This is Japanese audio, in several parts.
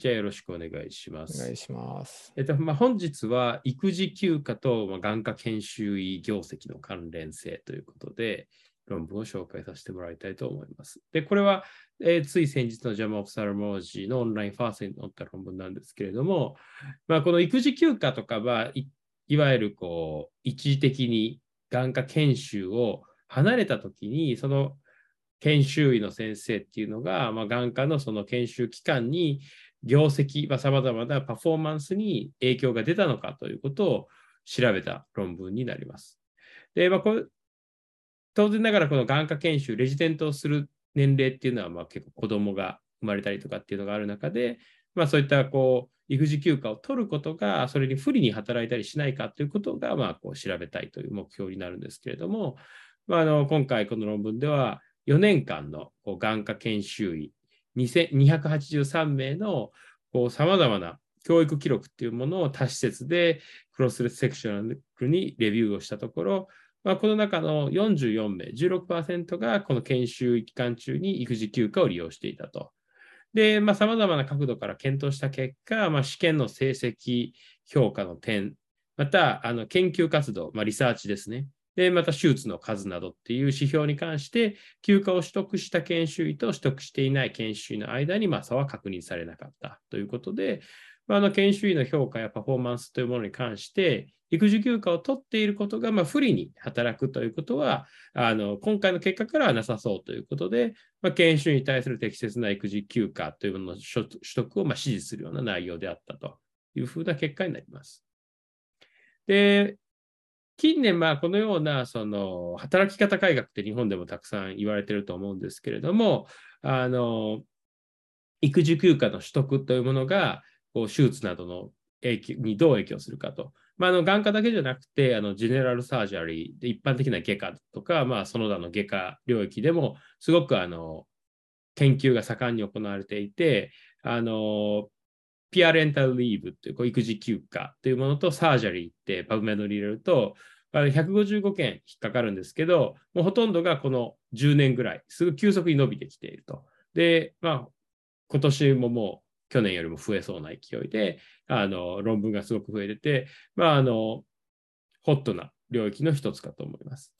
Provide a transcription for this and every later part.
じゃあよろしくお願いしまおす。願いします。えっとまあ、本日は育児休暇と、まあ、眼科研修医業績の関連性ということで、論文を紹介させてもらいたいと思います。で、これは、えーつい先日のジャマ・オフ・サルモロジーのオンラインファーストに載った論文なんですけれども、まあ、この育児休暇とかはい、いわゆるこう一時的に眼科研修を離れたときに、その研修医の先生っていうのが、まあ、眼科のその研修期間に業績、さまざ、まなパフォーマンスに影響が出たのかということを調べた論文になります。で、まあ、こ当然ながらこの眼科研修、レジデントをする年齢っていうのはまあ結構子供が生まれたりとかっていうのがある中で、まあ、そういったこう育児休暇を取ることがそれに不利に働いたりしないかということがまあこう調べたいという目標になるんですけれども、まあ、あの今回この論文では4年間のこう眼科研修医283名のさまざまな教育記録っていうものを多施設でクロスセクショナルにレビューをしたところ、まあ、この中の44名、16%がこの研修期間中に育児休暇を利用していたと。で、まあ、様々な角度から検討した結果、まあ、試験の成績評価の点、また、あの研究活動、まあ、リサーチですね。で、また手術の数などっていう指標に関して、休暇を取得した研修医と取得していない研修医の間に、ま、差は確認されなかったということで、まあ、の研修医の評価やパフォーマンスというものに関して、育児休暇を取っていることがま不利に働くということは、あの今回の結果からはなさそうということで、まあ、研修に対する適切な育児休暇というものの取得をま支持するような内容であったというふうな結果になります。で、近年、まあ、このようなその働き方改革って日本でもたくさん言われてると思うんですけれども、あの育児休暇の取得というものが、こう手術などの影響にどう影響するかと。まあ、あの眼科だけじゃなくて、あのジェネラルサージャリーで一般的な外科とか、まあ、その他の外科領域でも、すごくあの研究が盛んに行われていて、あのピアレンタルリーブというこう育児休暇というものとサージャリーってパブメドに入れると、155件引っかかるんですけど、もうほとんどがこの10年ぐらい、すぐ急速に伸びてきていると。で、まあ、今年ももう去年よりも増えそうな勢いで、あの論文がすごく増えてて、まあ、あのホットな領域の一つかと思います。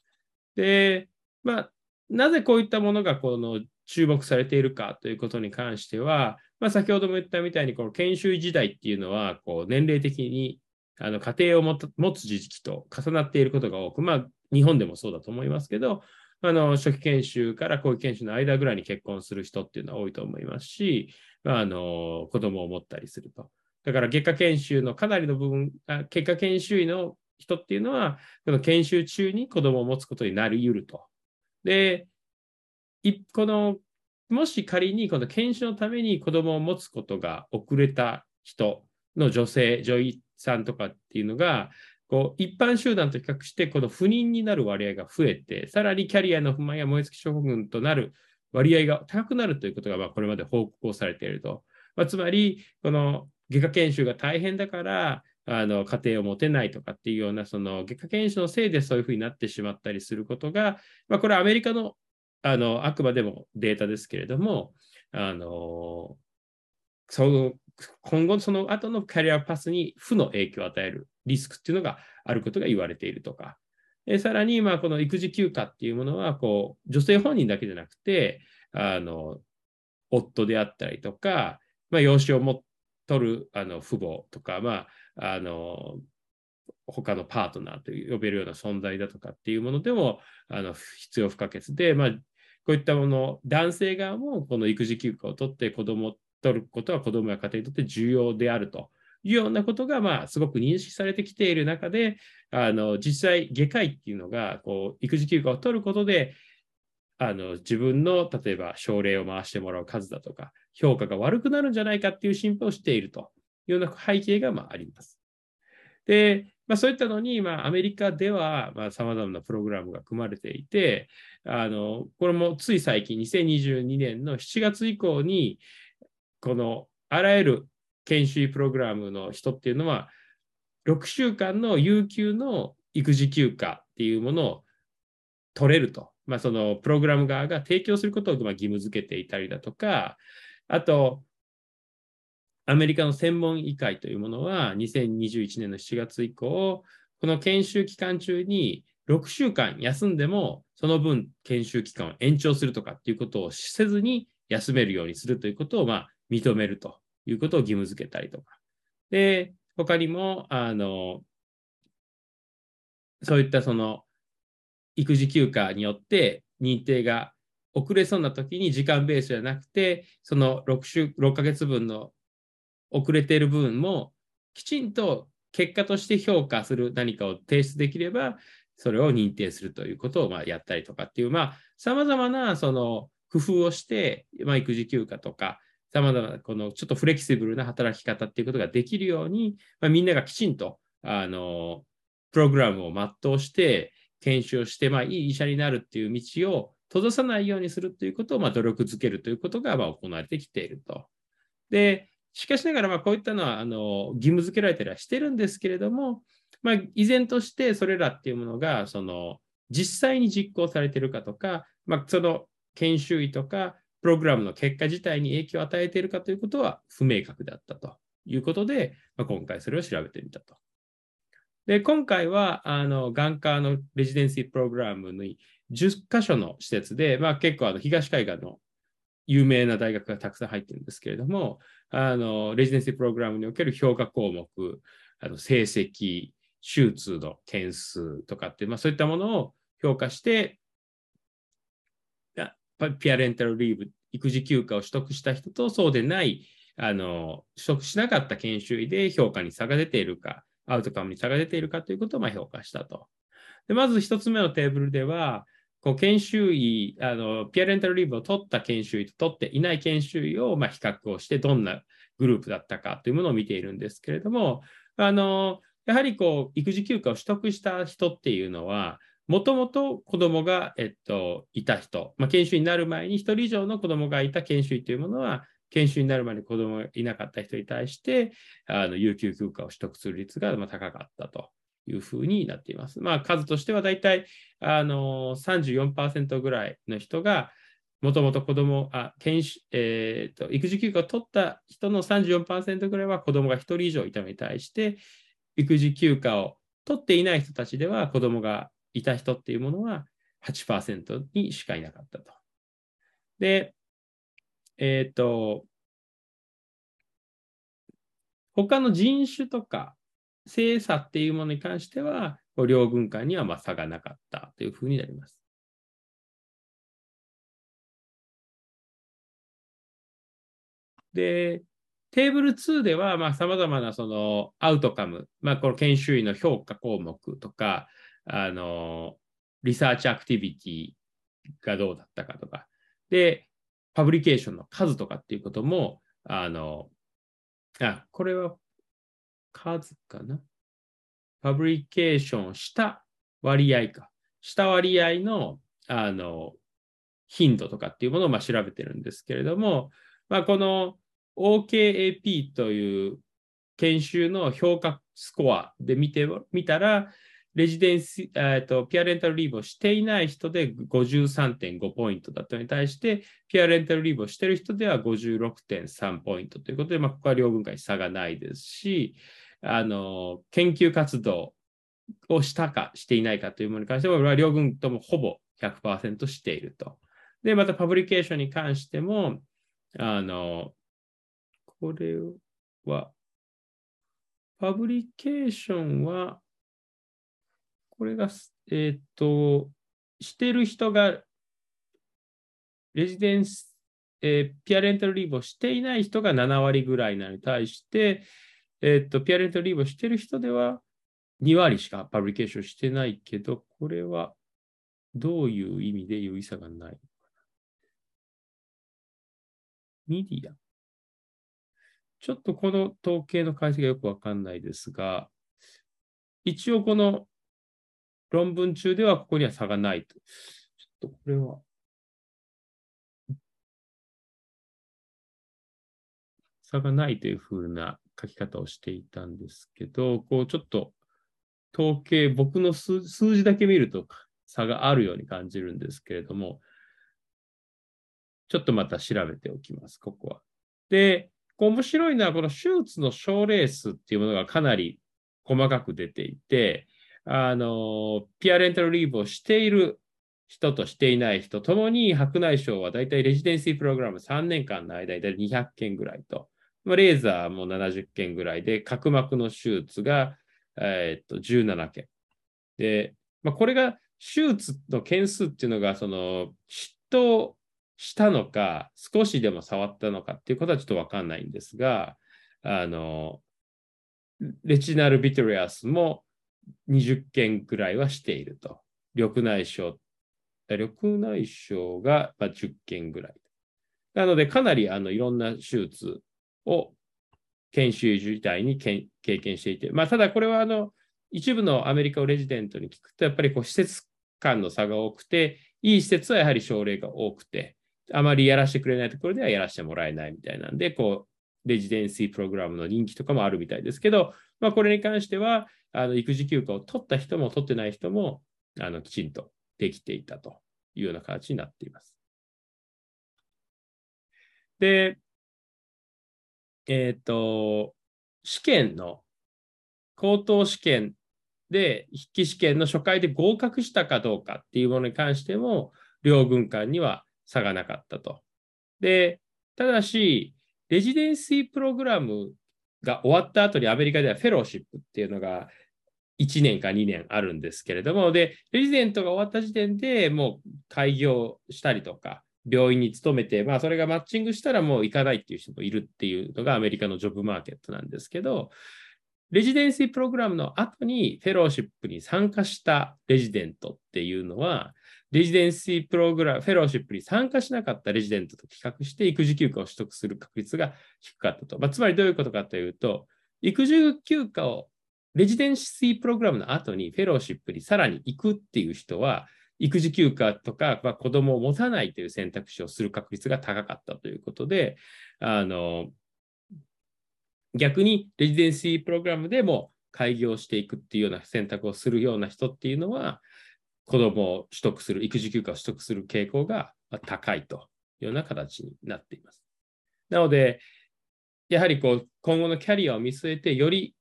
で、まあ、なぜこういったものがこの注目されているかということに関しては、まあ、先ほども言ったみたいに、この研修医時代っていうのは、こう年齢的にあの家庭を持つ時期と重なっていることが多く、まあ、日本でもそうだと思いますけど、あの初期研修から後期研修の間ぐらいに結婚する人っていうのは多いと思いますし、まああの子供を持ったりすると。だから外科研修のかなりの部分、結果研修医の人っていうのは、この研修中に子供を持つことになり得ると。で、このもし仮にこの研修のために子供を持つことが遅れた人の女性、女医さんとかっていうのが、こう一般集団と比較して、この不妊になる割合が増えて、さらにキャリアの不満や燃え尽き症候群となる割合が高くなるということが、これまで報告をされていると。まあ、つまり、この外科研修が大変だから、あの家庭を持てないとかっていうような、その外科研修のせいでそういうふうになってしまったりすることが、まあ、これはアメリカのあのあくまでもデータですけれども、あのその今後その後のキャリアパスに負の影響を与えるリスクっていうのがあることが言われているとか、でさらに、まあ、この育児休暇っていうものはこう、女性本人だけじゃなくて、あの夫であったりとか、まあ、養子をも取るあの父母とか、まあ、あの他のパートナーと呼べるような存在だとかっていうものでもあの必要不可欠で、まあ、こういったもの、男性側もこの育児休暇を取って子供を取ることは子供や家庭にとって重要であるというようなことが、まあ、すごく認識されてきている中で、あの実際、外科医っていうのがこう育児休暇を取ることで、あの自分の例えば症例を回してもらう数だとか、評価が悪くなるんじゃないかっていう心配をしているというような背景がまああります。で、まあ、そういったのに、まあ、アメリカではさまざ、まなプログラムが組まれていて、あのこれもつい最近、2022年の7月以降に、このあらゆる研修医プログラムの人っていうのは、6週間の有給の育児休暇っていうものを取れると。まあ、そのプログラム側が提供することを義務付けていたりだとか、あと、アメリカの専門医会というものは2021年の7月以降、この研修期間中に6週間休んでも、その分研修期間を延長するとかっていうことをせずに休めるようにするということを、まあ、認めるということを義務付けたりとか。で、他にも、あの、そういったその育児休暇によって認定が遅れそうな時に時間ベースじゃなくて、その6週、6ヶ月分の遅れている部分もきちんと結果として評価する何かを提出できれば、それを認定するということをまやったりとかっていう、まあ、様々なその工夫をして、まあ、育児休暇とか、様々なこのちょっとフレキシブルな働き方っていうことができるように、まあ、みんながきちんと、あの、プログラムを全うして、研修をして、まあ、いい医者になるっていう道を閉ざさないようにするということを、まあ、努力づけるということが、まあ、行われてきていると。で、しかしながら、まあ、こういったのは、あの、義務付けられたりはしてるんですけれども、まあ、依然としてそれらっていうものが、その、実際に実行されているかとか、まあ、その研修医とか、プログラムの結果自体に影響を与えているかということは不明確だったということで、まあ、今回それを調べてみたと。で、今回は、あの、眼科のレジデンシープログラムに10カ所の施設で、まあ結構あの東海岸の有名な大学がたくさん入ってるんですけれども、あの、レジデンシープログラムにおける評価項目、あの成績、手術の件数とかって、まあそういったものを評価して、ピアレンタルリーブ、育児休暇を取得した人とそうでない、あの、取得しなかった研修医で評価に差が出ているか、アウトカムに差が出ているかということをま評価したと。でまず一つ目のテーブルでは、こう研修医、あの、ピアレンタルリーブを取った研修医と取っていない研修医をま比較をして、どんなグループだったかというものを見ているんですけれども、あの、やはりこう、育児休暇を取得した人っていうのは、もともと子供が、えっと、いた人、まあ、研修医になる前に1人以上の子供がいた研修医というものは、研修になる前に子供がいなかった人に対して、あの有給休暇を取得する率が高かったと。いうふうになっています。まあ、数としてはだいたいあの34%ぐらいの人が、もともと子供、あ、研修、えー、と、育児休暇を取った人の34%ぐらいは子供が1人以上いたのに対して、育児休暇を取っていない人たちでは子供がいた人っていうものは8%にしかいなかったと。で、えっ、ー、と、他の人種とか性差っていうものに関しては、両軍間にはま差がなかったというふうになります。で、テーブル2では、まあ、様々なそのアウトカム、まあ、この研修医の評価項目とか、あの、research activity がどうだったかとか、で、 publication の数とかっていうことも、あの、あ、これは数かな？ publication した割合か。した割合の、あの、頻度とかっていうものをまあ調べてるんですけれども、まあ、この OKAP という研修の評価スコアで見てみたら、レジデンス、えーと、ピアレンタルリーブをしていない人で53.5ポイントだったのに対して、ピアレンタルリーブをしている人では56.3ポイントということで、まあ、ここは両軍会に差がないですし、あの、研究活動をしたかしていないかというものに関しては、両軍ともほぼ100%していると。で、またパブリケーションに関しても、あの、これは、パブリケーションは、これが、えっ、と、してる人が、レジデンス、えー、ピアレンタルリーブをしていない人が7割ぐらいなのに対して、えっ、と、ピアレンタルリーブをしてる人では2割しかパブリケーションしてないけど、これはどういう意味で有意差がないのか。Median。ちょっとこの統計の解析がよくわかんないですが、一応この論文中ではここには差がないと。ちょっとこれは。差がないというふうな書き方をしていたんですけど、こうちょっと統計、僕の数字だけ見ると差があるように感じるんですけれども、ちょっとまた調べておきます、ここは。で、こう面白いのは、この手術の症例数っていうものがかなり細かく出ていて、あの、ピアレンタルリーブをしている人としていない人ともに白内障はだいたいレジデンシープログラム3年間の間で200件ぐらいと、レーザーも70件ぐらいで、角膜の手術が、えー、っと17件。で、まあ、これが手術の件数っていうのが、その、嫉妬したのか、少しでも触ったのかっていうことはちょっとわかんないんですが、あの、レチナルビトリアスも20件くらいはしていると。緑内障、緑内障が10件ぐらい。なので、かなりあのいろんな手術を研修自体に経験していて、まあ、ただこれはあの一部のアメリカをレジデントに聞くと、やっぱりこう施設間の差が多くて、いい施設はやはり症例が多くて、あまりやらせてくれないところではやらせてもらえないみたいなんで、こう、レジデンシープログラムの人気とかもあるみたいですけど、まあ、これに関しては、あの育児休暇を取った人も取ってない人も、あのきちんとできていたというような形になっています。で、えっ、ー、と、試験の、高等試験で、筆記試験の初回で合格したかどうかっていうものに関しても、両軍間には差がなかったと。で、ただし、レジデンシープログラムが終わった後にアメリカではフェローシップっていうのが1年か2年あるんですけれども、で、レジデントが終わった時点でもう開業したりとか、病院に勤めて、まあそれがマッチングしたらもう行かないっていう人もいるっていうのがアメリカのジョブマーケットなんですけど、レジデンシープログラムの後にフェローシップに参加したレジデントっていうのは、レジデンシープログラム、フェローシップに参加しなかったレジデントと比較して育児休暇を取得する確率が低かったと。まあ、つまりどういうことかというと、育児休暇をレジデンシープログラムの後にフェローシップにさらに行くっていう人は、育児休暇とか、まあ、子供を持たないという選択肢をする確率が高かったということで、あの、逆にレジデンシープログラムでも開業していくっていうような選択をするような人っていうのは、子供を取得する、育児休暇を取得する傾向が高いというような形になっています。なので、やはりこう今後のキャリアを見据えて、より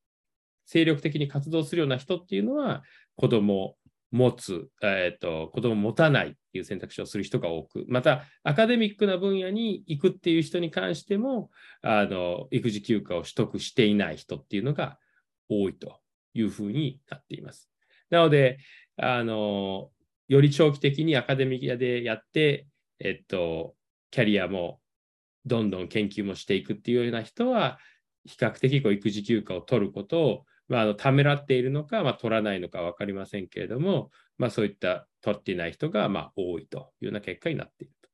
精力的に活動するような人っていうのは、子供を持つ、えーと、子供を持たないっていう選択肢をする人が多く、またアカデミックな分野に行くっていう人に関しても、あの育児休暇を取得していない人っていうのが多いというふうになっています。なので、あの、より長期的にアカデミアでやって、えっと、キャリアもどんどん研究もしていくっていうような人は、比較的こう育児休暇を取ることを、まあ、あのためらっているのか、まあ、取らないのか分かりませんけれども、まあ、そういった取っていない人がまあ多いというような結果になっていると。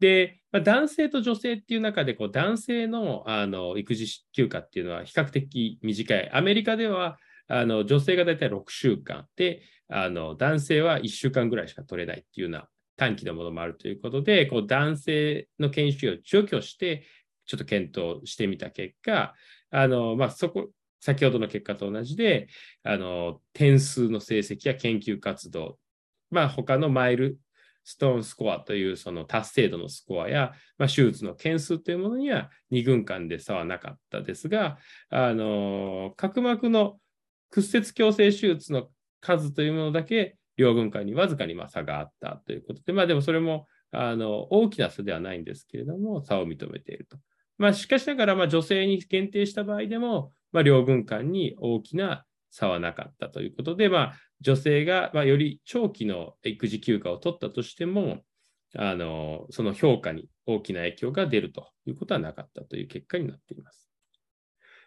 で、まあ、男性と女性っていう中でこう男性のあの育児休暇っていうのは比較的短い。アメリカではあの女性が大体6週間。で、あの男性は1週間ぐらいしか取れないっていうような短期のものもあるということで、こう男性の研修を除去して、ちょっと検討してみた結果、あのまあ、そこ、先ほどの結果と同じで、あの点数の成績や研究活動、まあ、他のマイルストーンスコアというその達成度のスコアや、まあ、手術の件数というものには2軍間で差はなかったですが、あの角膜の屈折矯正手術の数というものだけ両軍間にわずかに差があったということで、まあでもそれもあの大きな差ではないんですけれども、差を認めていると。まあしかしながら、ま、女性に限定した場合でも、まあ、両軍間に大きな差はなかったということで、まあ、女性が、まあ、より長期の育児休暇を取ったとしても、あのその評価に大きな影響が出るということはなかったという結果になっています。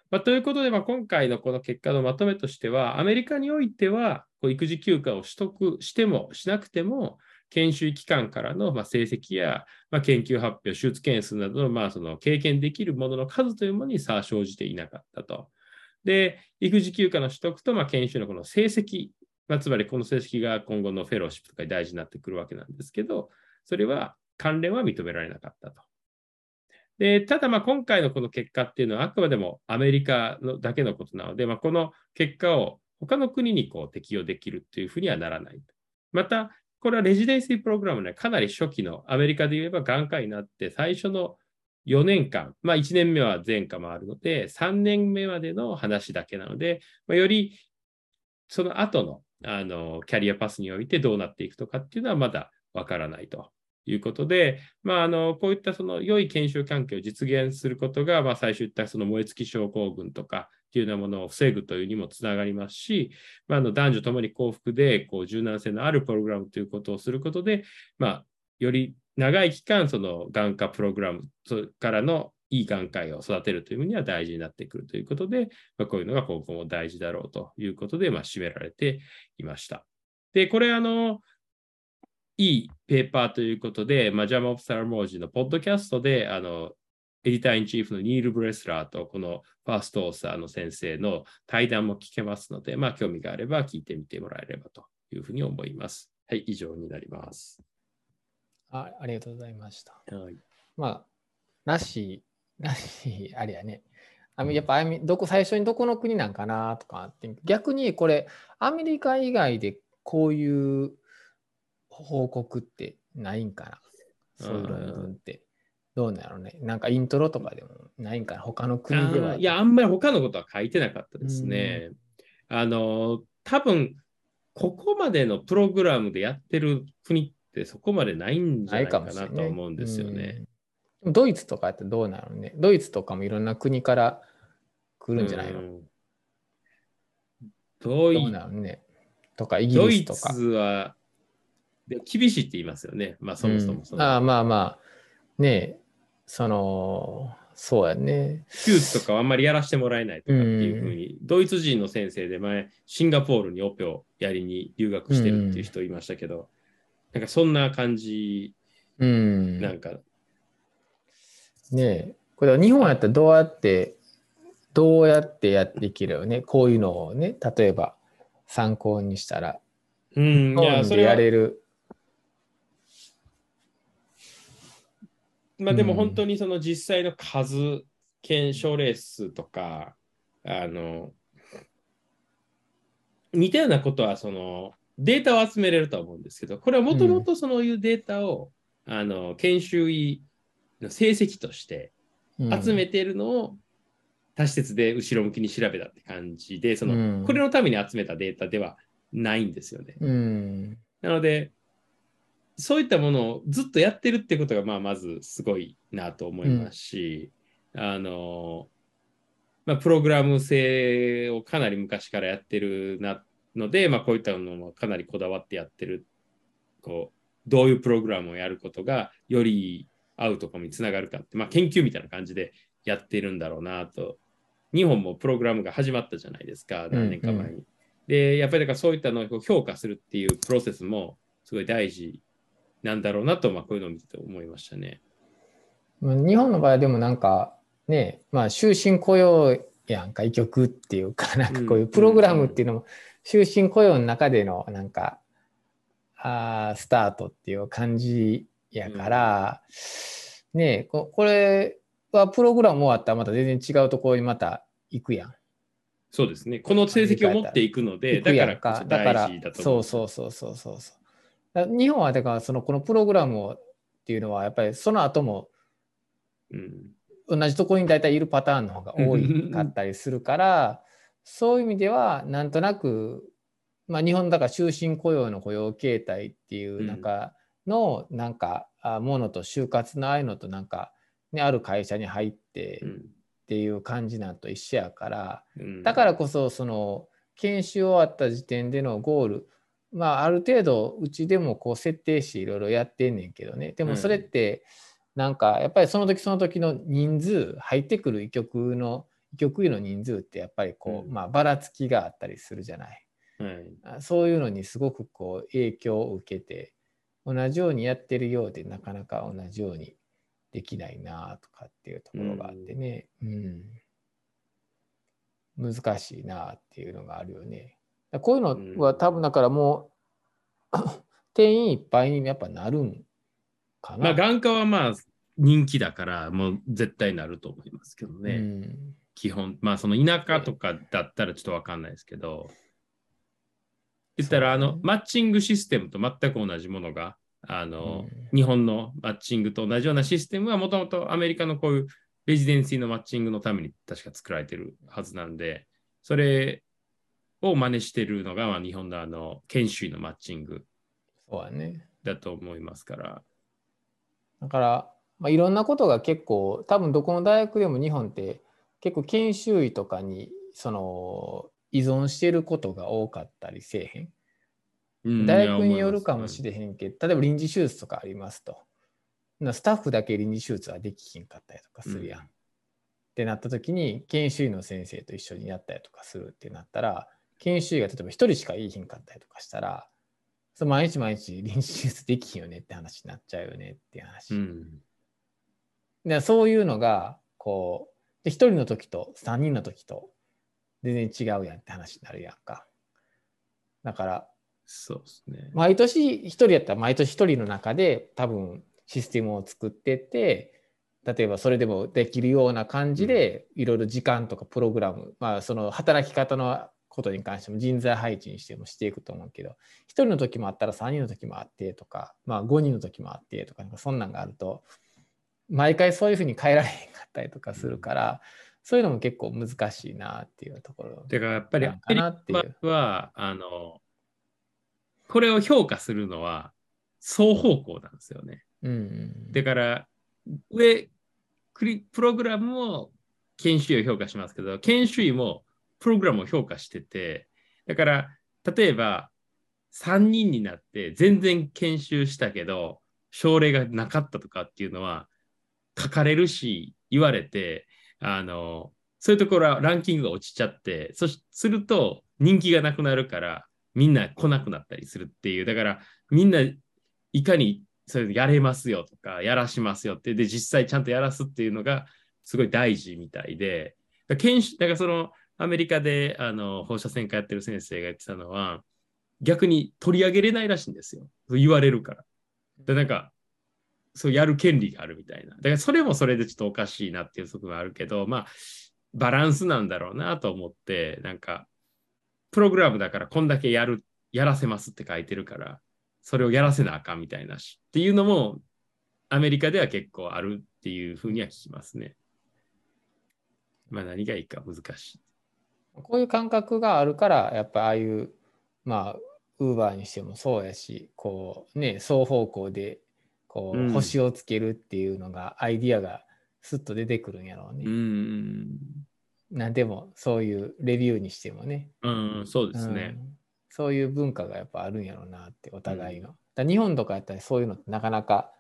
まあ、ということで、まあ、今回のこの結果のまとめとしては、アメリカにおいては、こう育児休暇を取得してもしなくても、研修機関からのま成績や、ま研究発表、手術件数などのまあその経験できるものの数というものに差は生じていなかったと。で、育児休暇の取得とま研修のこの成績、まあ、つまりこの成績が今後のフェローシップとかに大事になってくるわけなんですけど、それは関連は認められなかったと。でただ、今回のこの結果っていうのはあくまでもアメリカのだけのことなので、まあ、この結果を他の国にこう適用できるっていうふうにはならない。また、これはレジデンシープログラムね、かなり初期のアメリカで言えば眼科になって最初の4年間、まあ1年目は前科もあるので、3年目までの話だけなので、まあ、よりその後のあのキャリアパスにおいてどうなっていくとかっていうのはまだわからないということで、まあ、あのこういったその良い研修環境を実現することが、まあ、最初言ったその燃え尽き症候群とかっていうようなものを防ぐというにもつながりますし、まあ、あの男女ともに幸福でこう柔軟性のあるプログラムということをすることで、まあ、より長い期間、その眼科プログラムからのいい眼科医を育てるという意味には大事になってくるということで、まあ、こういうのが今後も大事だろうということで、まあ、占められていました。で、これ、あの、いいペーパーということで、まあ、ジャム・オブ・サラモージのポッドキャストで、あの、エディター・イン・チーフのニール・ブレスラーとこのファースト・オーサーの先生の対談も聞けますので、まあ、興味があれば聞いてみてもらえればというふうに思います。はい、以上になります。あありがとうございました。はい、まあ、らしい、らしい、あれやね。あやっぱどこ最初にどこの国なんかなとかって逆にこれアメリカ以外でこういう報告ってないんかな。そういう論文って。どうなのね。なんかイントロとかでもないんかな。他の国では。いや、あんまり他のことは書いてなかったですね。あの、多分ここまでのプログラムでやってる国ってそこまでないんじゃないかなと思うんですよね。ドイツとかってどうなのね。ドイツとかもいろんな国から来るんじゃないの、うん、ドイツ、ね、とかイギリスとか。ドイツはで厳しいって言いますよね。まあそもそもそ、うん、ああまあまあねそのそうやね。手術とかあんまりやらせてもらえないとかっていうふうに、うん、ドイツ人の先生で前シンガポールにオペをやりに留学してるっていう人いましたけど、なんかそんな感じ、うん、なんか。ねえ、これは日本やったらどうやって、どうやってやっていけるよね？こういうのをね、例えば参考にしたら。うん、いや、それやれる。まあでも本当にその実際の数、検証レースとか、あの、似たようなことはそのデータを集めれると思うんですけど、これはもともとそういうデータを、うん、あの研修医の成績として集めているのを多施設で後ろ向きに調べたって感じで、その、うん、これのために集めたデータではないんですよね。うん、なので、そういったものをずっとやってるってことが、まあ、まずすごいなと思いますし、あの、まあ、プログラム性をかなり昔からやってるなので、まあ、こういったのもかなりこだわってやってるこうどういうプログラムをやることがよりアウトコムにつながるかって、まあ、研究みたいな感じでやってるんだろうなと日本もプログラムが始まったじゃないですか何年か前に。うんうん、でやっぱりだからそういったのを評価するっていうプロセスもすごい大事なんだろうなと、まあ、こういうのを見てて思いましたね。日本の場合はでもなんかねまあ終身雇用やんか医局っていうか なんかこういうプログラムっていうのも終身雇用の中でのなんかあスタートっていう感じやから、うん、ねここれはプログラム終わったらまた全然違うところにまた行くやん。そうですね。この成績を持っていくので、だからかだからそうそうそうそうそうそう日本はだからそのこのプログラムをっていうのはやっぱりその後も、うん、同じところに大体いるパターンの方が多かったりするからそういう意味ではなんとなく、まあ、日本だから終身雇用の雇用形態っていう中のなんかものと就活のああいうのとなんか、ね、ある会社に入ってっていう感じなんと一緒やから、だからこそその研修終わった時点でのゴールまあある程度うちでもこう設定していろいろやってんねんけどね。でもそれってなんかやっぱりその時その時の人数入ってくる医局の局医の人数ってやっぱりこう、うん、まあばらつきがあったりするじゃない、はい、そういうのにすごくこう影響を受けて同じようにやってるようでなかなか同じようにできないなとかっていうところがあってね、うん、うん、難しいなっていうのがあるよね。こういうのは多分だからもう 定員いっぱいにやっぱなるんかな。まあ眼科はまあ人気だからもう絶対なると思いますけどね。うん。基本、まあその田舎とかだったらちょっとわかんないですけど、言ったらあの、マッチングシステムと全く同じものがあの、う日本のマッチングと同じようなシステムはもともとアメリカのこういうレジデンシーのマッチングのために確か作られてるはずなんで、それを真似してるのが、まあ、日本のあの研修医のマッチングそうだね。だと思いますから。だから、まあ、いろんなことが結構多分どこの大学でも日本って結構研修医とかにその依存してることが多かったりせえへん。うん大学によるかもしれれへんけど、例えば臨時手術とかありますと。なスタッフだけ臨時手術はできひんかったりとかするやん。うんってなった時に研修医の先生と一緒にやったりとかするってなったら研修医が例えば一人しかいいひんかったりとかしたらその毎日毎日臨時手術できひんよねって話になっちゃうよねっていう話。うん。でそういうのがこうで1人の時と3人の時と全然違うやんって話になるやんか。だからそうですね。毎年1人やったら毎年1人の中で多分システムを作ってって例えばそれでもできるような感じでいろいろ時間とかプログラム、まあその働き方のことに関しても人材配置にしてもしていくと思うけど1人の時もあったら3人の時もあってとか、まあ、5人の時もあってとかなんかそんなんがあると毎回そういうふうに変えられへんかったりとかするからそういうのも結構難しいなっていうところてか、やっぱりアメリ。カは、あの、これを評価するのは双方向なんですよね。うんうんだから、上、プログラムも研修医を評価しますけど、研修医もプログラムを評価してて、だから、例えば、3人になって全然研修したけど、症例がなかったとかっていうのは書かれるし、言われて、あの、そういうところはランキングが落ちちゃって、そすると人気がなくなるから、みんな来なくなったりするっていう、だからみんないかにそれやれますよとか、やらしますよって、で、実際ちゃんとやらすっていうのがすごい大事みたいで、だ研修だからそのアメリカであの放射線科やってる先生が言ってたのは、逆に取り上げれないらしいんですよ。言われるから。で、なんか、そうやる権利があるみたいな。だからそれもそれでちょっとおかしいなっていう側面あるけど、まあ、バランスなんだろうなと思って、なんか、プログラムだからこんだけやる、やらせますって書いてるから、それをやらせなあかんみたいなし、っていうのも、アメリカでは結構あるっていうふうには聞きますね。まあ何がいいか難しい。こういう感覚があるからやっぱああいうまあウーバーにしてもそうやしこうね双方向でこうんう星をつけるっていうのが、アイディアがスッと出てくるんやろうね。うん、なんでもそういうレビューにしてもね、うん、そうですね。うんそういう文化がやっぱあるんやろうなってお互いの。だから日本とかやったらそういうのってなかなか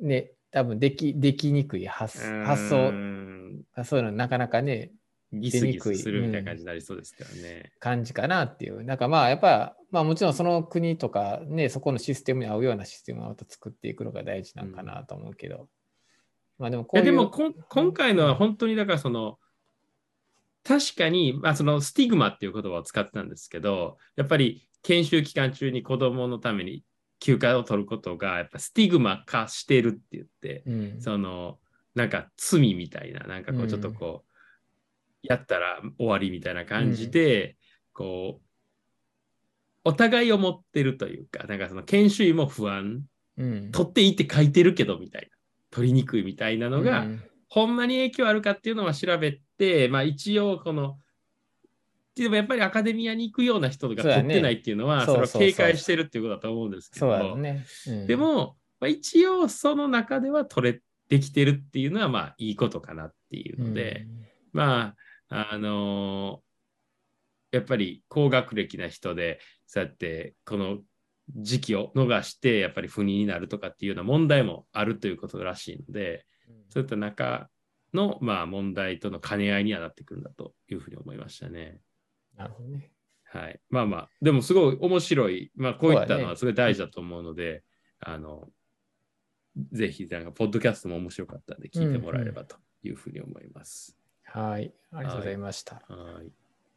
ね多分できできにくい発発う想んそういうのなかなかねギスギスするみたいな感じになりそうですからね。感じかなっていう。なんかまあやっぱ、まあもちろんその国とかね、そこのシステムに合うようなシステムをまた作っていくのが大事なのかなと思うけど。まあでもこいう。でもこん今回のは本当にだからその確かに、まあ、そのスティグマっていう言葉を使ってたんですけどやっぱり研修期間中に子どものために休暇を取ることがやっぱスティグマ化してるって言って、うん、そのなんか罪みたいななんかこううんちょっとこう、やったら終わりみたいな感じで、こうお互いを持ってるというかなんかその研修医も不安。うん、取っていいって書いてるけどみたいな。取りにくいみたいなのが、うん。ほんまに影響あるかっていうのは調べて、まあ一応この、でもやっぱりアカデミアに行くような人が取ってないっていうのは、それをそうそう。そう警戒してるっていうことだと思うんですけど、だよね。うん。で、も、まあ、一応その中では取れてきてるっていうのは、まあいいことかなっていうので、まあ、あのーやっぱり高学歴な人で、そうやってこの時期を逃して、やっぱり不妊になるとかっていうような問題もあるということらしいので、そういった中の、まあ、問題との兼ね合いにはなってくるんだというふうに思いましたね。なるほどね。はい。まあまあ、でもすごい面白い、まあ、こういったのはすごい大事だと思うので、あの、ぜひ、なんか、ポッドキャストも面白かったんで聞いてもらえればというふうに思います。はい。ありがとうございました。はい。